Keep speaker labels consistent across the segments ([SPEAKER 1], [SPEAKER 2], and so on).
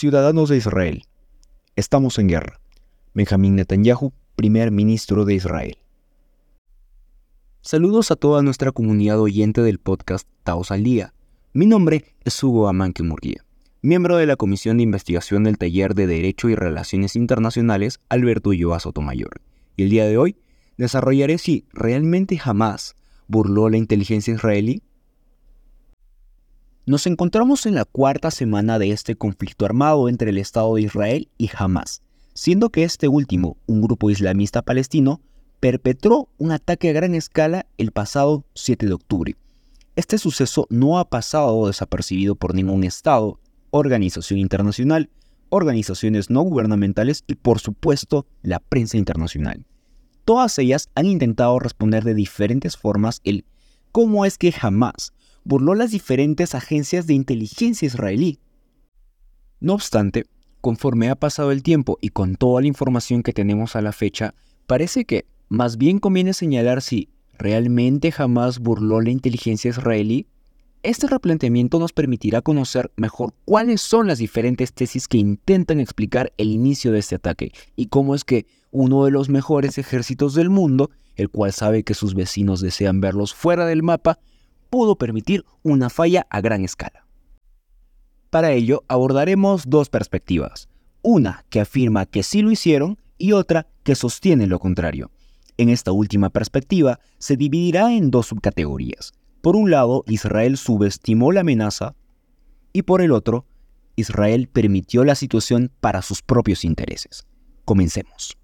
[SPEAKER 1] Ciudadanos de Israel, estamos en guerra. Benjamín Netanyahu, primer ministro de Israel. Saludos a toda nuestra comunidad oyente del podcast Taos al Día. Mi nombre es Hugo Amanque Murguía, miembro de la Comisión de Investigación del Taller de Derecho y Relaciones Internacionales Alberto Ulloa Sotomayor. Y el día de hoy desarrollaré si realmente jamás burló la inteligencia israelí nos encontramos en la cuarta semana de este conflicto armado entre el Estado de Israel y Hamas, siendo que este último, un grupo islamista palestino, perpetró un ataque a gran escala el pasado 7 de octubre. Este suceso no ha pasado desapercibido por ningún Estado, organización internacional, organizaciones no gubernamentales y por supuesto la prensa internacional. Todas ellas han intentado responder de diferentes formas el cómo es que Hamas burló las diferentes agencias de inteligencia israelí. No obstante, conforme ha pasado el tiempo y con toda la información que tenemos a la fecha, parece que más bien conviene señalar si realmente jamás burló la inteligencia israelí. Este replanteamiento nos permitirá conocer mejor cuáles son las diferentes tesis que intentan explicar el inicio de este ataque y cómo es que uno de los mejores ejércitos del mundo, el cual sabe que sus vecinos desean verlos fuera del mapa, pudo permitir una falla a gran escala. Para ello abordaremos dos perspectivas, una que afirma que sí lo hicieron y otra que sostiene lo contrario. En esta última perspectiva se dividirá en dos subcategorías. Por un lado, Israel subestimó la amenaza y por el otro, Israel permitió la situación para sus propios intereses. Comencemos.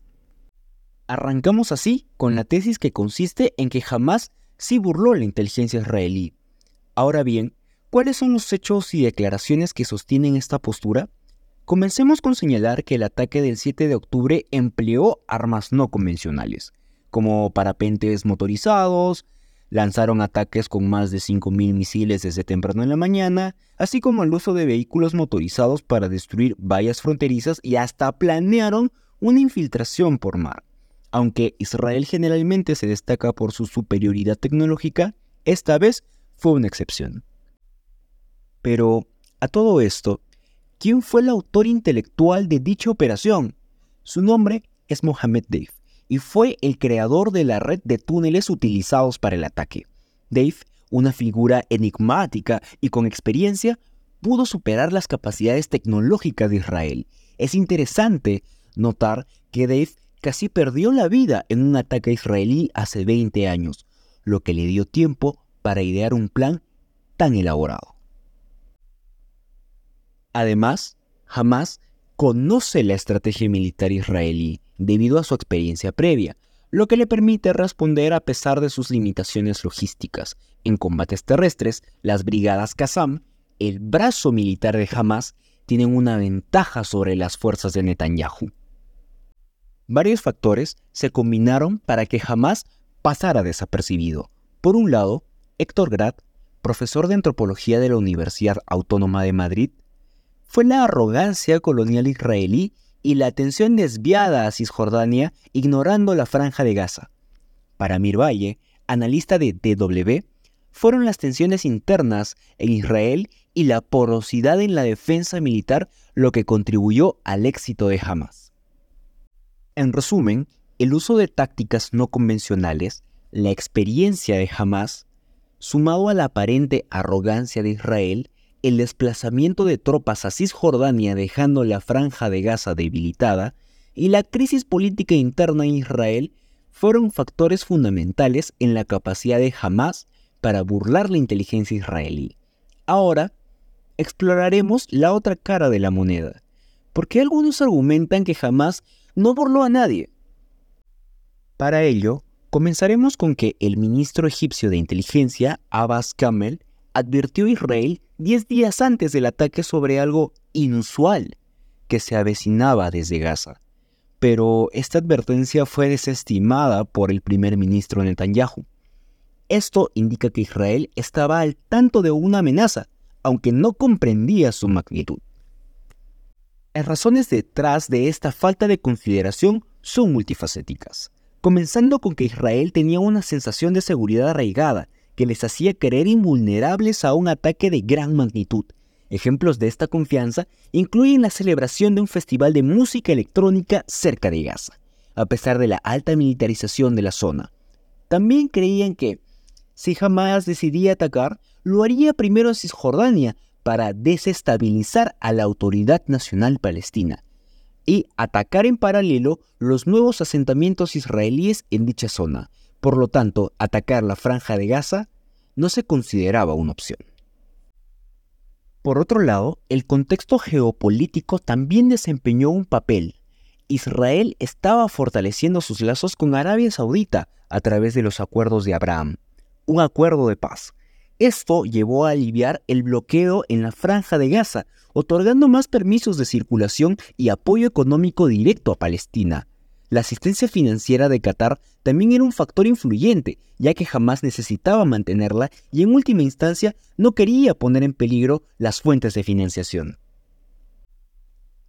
[SPEAKER 1] Arrancamos así con la tesis que consiste en que jamás sí burló la inteligencia israelí. Ahora bien, ¿cuáles son los hechos y declaraciones que sostienen esta postura? Comencemos con señalar que el ataque del 7 de octubre empleó armas no convencionales, como parapentes motorizados, lanzaron ataques con más de 5.000 misiles desde temprano en la mañana, así como el uso de vehículos motorizados para destruir vallas fronterizas y hasta planearon una infiltración por mar. Aunque Israel generalmente se destaca por su superioridad tecnológica, esta vez fue una excepción. Pero, a todo esto, ¿quién fue el autor intelectual de dicha operación? Su nombre es Mohamed Dave y fue el creador de la red de túneles utilizados para el ataque. Dave, una figura enigmática y con experiencia, pudo superar las capacidades tecnológicas de Israel. Es interesante notar que Dave casi perdió la vida en un ataque israelí hace 20 años, lo que le dio tiempo para idear un plan tan elaborado. Además, Hamas conoce la estrategia militar israelí debido a su experiencia previa, lo que le permite responder a pesar de sus limitaciones logísticas. En combates terrestres, las brigadas Qassam, el brazo militar de Hamas, tienen una ventaja sobre las fuerzas de Netanyahu. Varios factores se combinaron para que jamás pasara desapercibido. Por un lado, Héctor Grad, profesor de antropología de la Universidad Autónoma de Madrid, fue la arrogancia colonial israelí y la atención desviada a Cisjordania ignorando la franja de Gaza. Para Valle, analista de DW, fueron las tensiones internas en Israel y la porosidad en la defensa militar lo que contribuyó al éxito de Hamas. En resumen, el uso de tácticas no convencionales, la experiencia de Hamas, sumado a la aparente arrogancia de Israel, el desplazamiento de tropas a Cisjordania dejando la franja de Gaza debilitada y la crisis política interna en Israel fueron factores fundamentales en la capacidad de Hamas para burlar la inteligencia israelí. Ahora, exploraremos la otra cara de la moneda. ¿Por qué algunos argumentan que Hamas no burló a nadie. Para ello, comenzaremos con que el ministro egipcio de inteligencia, Abbas Kamel, advirtió a Israel 10 días antes del ataque sobre algo inusual que se avecinaba desde Gaza. Pero esta advertencia fue desestimada por el primer ministro Netanyahu. Esto indica que Israel estaba al tanto de una amenaza, aunque no comprendía su magnitud. Las razones detrás de esta falta de consideración son multifacéticas, comenzando con que Israel tenía una sensación de seguridad arraigada que les hacía creer invulnerables a un ataque de gran magnitud. Ejemplos de esta confianza incluyen la celebración de un festival de música electrónica cerca de Gaza, a pesar de la alta militarización de la zona. También creían que, si Hamas decidía atacar, lo haría primero en Cisjordania para desestabilizar a la Autoridad Nacional Palestina y atacar en paralelo los nuevos asentamientos israelíes en dicha zona. Por lo tanto, atacar la franja de Gaza no se consideraba una opción. Por otro lado, el contexto geopolítico también desempeñó un papel. Israel estaba fortaleciendo sus lazos con Arabia Saudita a través de los acuerdos de Abraham, un acuerdo de paz. Esto llevó a aliviar el bloqueo en la franja de Gaza, otorgando más permisos de circulación y apoyo económico directo a Palestina. La asistencia financiera de Qatar también era un factor influyente, ya que jamás necesitaba mantenerla y en última instancia no quería poner en peligro las fuentes de financiación.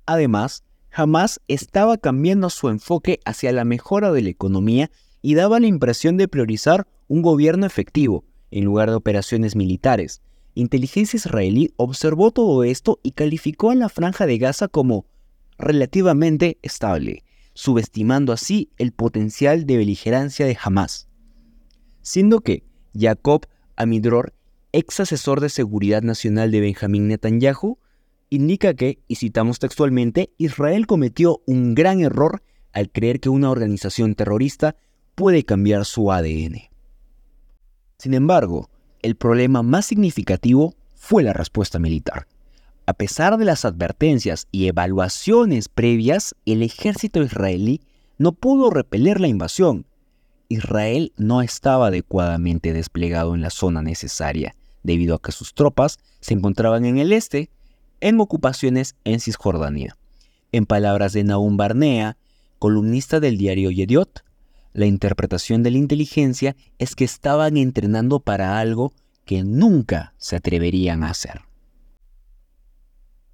[SPEAKER 1] Además, jamás estaba cambiando su enfoque hacia la mejora de la economía y daba la impresión de priorizar un gobierno efectivo, en lugar de operaciones militares. Inteligencia israelí observó todo esto y calificó a la franja de Gaza como relativamente estable, subestimando así el potencial de beligerancia de Hamas. Siendo que Jacob Amidror, ex asesor de seguridad nacional de Benjamín Netanyahu, indica que, y citamos textualmente, Israel cometió un gran error al creer que una organización terrorista puede cambiar su ADN. Sin embargo, el problema más significativo fue la respuesta militar. A pesar de las advertencias y evaluaciones previas, el ejército israelí no pudo repeler la invasión. Israel no estaba adecuadamente desplegado en la zona necesaria, debido a que sus tropas se encontraban en el este, en ocupaciones en Cisjordania. En palabras de Naum Barnea, columnista del diario Yediot, la interpretación de la inteligencia es que estaban entrenando para algo que nunca se atreverían a hacer.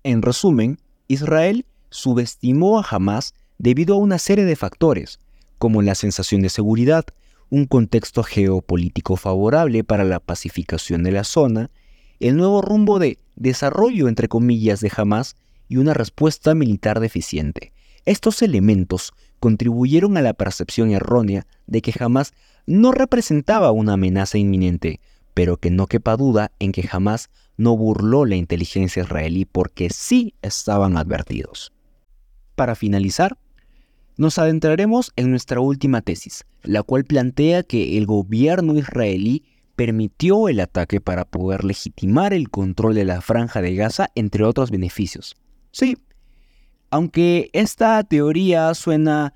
[SPEAKER 1] En resumen, Israel subestimó a Hamas debido a una serie de factores, como la sensación de seguridad, un contexto geopolítico favorable para la pacificación de la zona, el nuevo rumbo de desarrollo entre comillas de Hamas y una respuesta militar deficiente. Estos elementos contribuyeron a la percepción errónea de que jamás no representaba una amenaza inminente, pero que no quepa duda en que jamás no burló la inteligencia israelí porque sí estaban advertidos. Para finalizar, nos adentraremos en nuestra última tesis, la cual plantea que el gobierno israelí permitió el ataque para poder legitimar el control de la franja de Gaza, entre otros beneficios. Sí, aunque esta teoría suena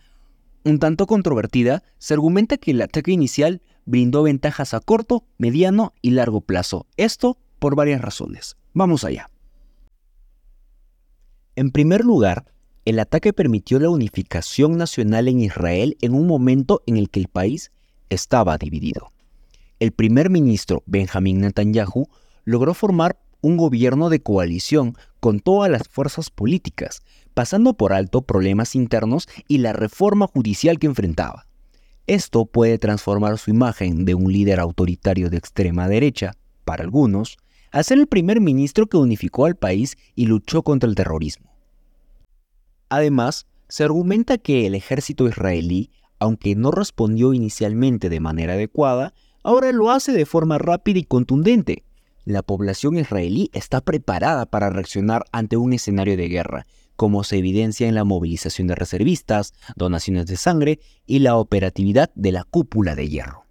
[SPEAKER 1] un tanto controvertida, se argumenta que el ataque inicial brindó ventajas a corto, mediano y largo plazo. Esto por varias razones. Vamos allá. En primer lugar, el ataque permitió la unificación nacional en Israel en un momento en el que el país estaba dividido. El primer ministro Benjamin Netanyahu logró formar un gobierno de coalición con todas las fuerzas políticas, pasando por alto problemas internos y la reforma judicial que enfrentaba. Esto puede transformar su imagen de un líder autoritario de extrema derecha, para algunos, a ser el primer ministro que unificó al país y luchó contra el terrorismo. Además, se argumenta que el ejército israelí, aunque no respondió inicialmente de manera adecuada, ahora lo hace de forma rápida y contundente, la población israelí está preparada para reaccionar ante un escenario de guerra, como se evidencia en la movilización de reservistas, donaciones de sangre y la operatividad de la cúpula de hierro.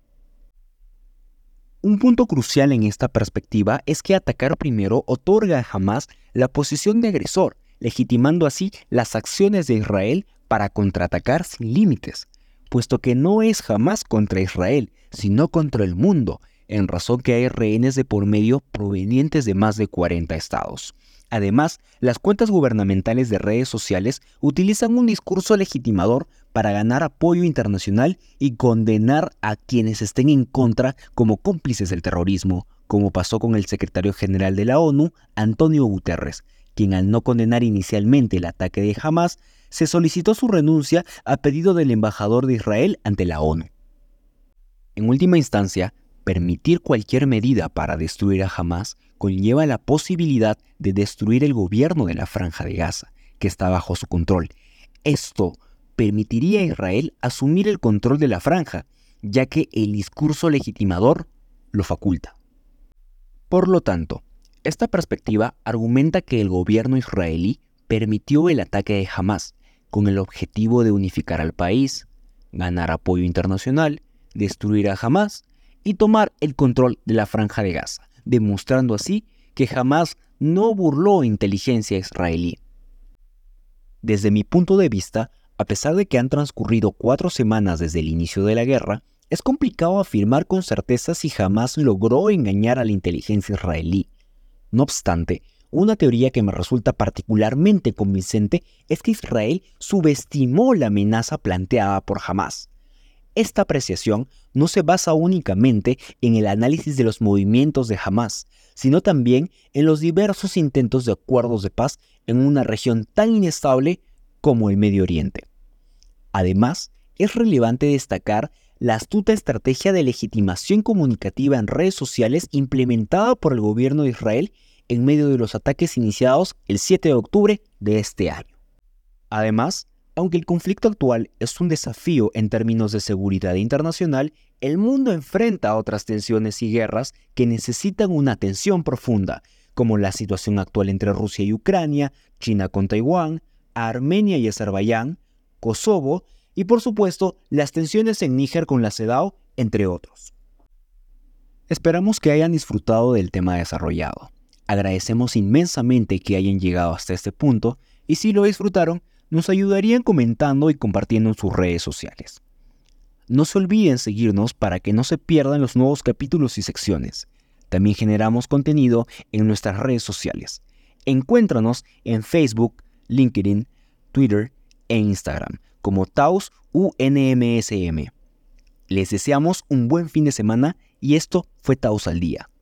[SPEAKER 1] Un punto crucial en esta perspectiva es que atacar primero otorga a Hamas la posición de agresor, legitimando así las acciones de Israel para contraatacar sin límites, puesto que no es jamás contra Israel, sino contra el mundo, en razón que hay rehenes de por medio provenientes de más de 40 estados. Además, las cuentas gubernamentales de redes sociales utilizan un discurso legitimador para ganar apoyo internacional y condenar a quienes estén en contra como cómplices del terrorismo, como pasó con el secretario general de la ONU, Antonio Guterres, quien al no condenar inicialmente el ataque de Hamas, se solicitó su renuncia a pedido del embajador de Israel ante la ONU. En última instancia, permitir cualquier medida para destruir a Hamas conlleva la posibilidad de destruir el gobierno de la franja de Gaza, que está bajo su control. Esto permitiría a Israel asumir el control de la franja, ya que el discurso legitimador lo faculta. Por lo tanto, esta perspectiva argumenta que el gobierno israelí permitió el ataque de Hamas con el objetivo de unificar al país, ganar apoyo internacional, destruir a Hamas y tomar el control de la franja de Gaza, demostrando así que Hamas no burló inteligencia israelí. Desde mi punto de vista, a pesar de que han transcurrido cuatro semanas desde el inicio de la guerra, es complicado afirmar con certeza si Hamas logró engañar a la inteligencia israelí. No obstante, una teoría que me resulta particularmente convincente es que Israel subestimó la amenaza planteada por Hamas. Esta apreciación no se basa únicamente en el análisis de los movimientos de Hamas, sino también en los diversos intentos de acuerdos de paz en una región tan inestable como el Medio Oriente. Además, es relevante destacar la astuta estrategia de legitimación comunicativa en redes sociales implementada por el gobierno de Israel en medio de los ataques iniciados el 7 de octubre de este año. Además, aunque el conflicto actual es un desafío en términos de seguridad internacional, el mundo enfrenta otras tensiones y guerras que necesitan una atención profunda, como la situación actual entre Rusia y Ucrania, China con Taiwán, Armenia y Azerbaiyán, Kosovo y por supuesto las tensiones en Níger con la CEDAW, entre otros. Esperamos que hayan disfrutado del tema desarrollado. Agradecemos inmensamente que hayan llegado hasta este punto y si lo disfrutaron, nos ayudarían comentando y compartiendo en sus redes sociales. No se olviden seguirnos para que no se pierdan los nuevos capítulos y secciones. También generamos contenido en nuestras redes sociales. Encuéntranos en Facebook, LinkedIn, Twitter e Instagram como Taos UNMSM. Les deseamos un buen fin de semana y esto fue Taos al Día.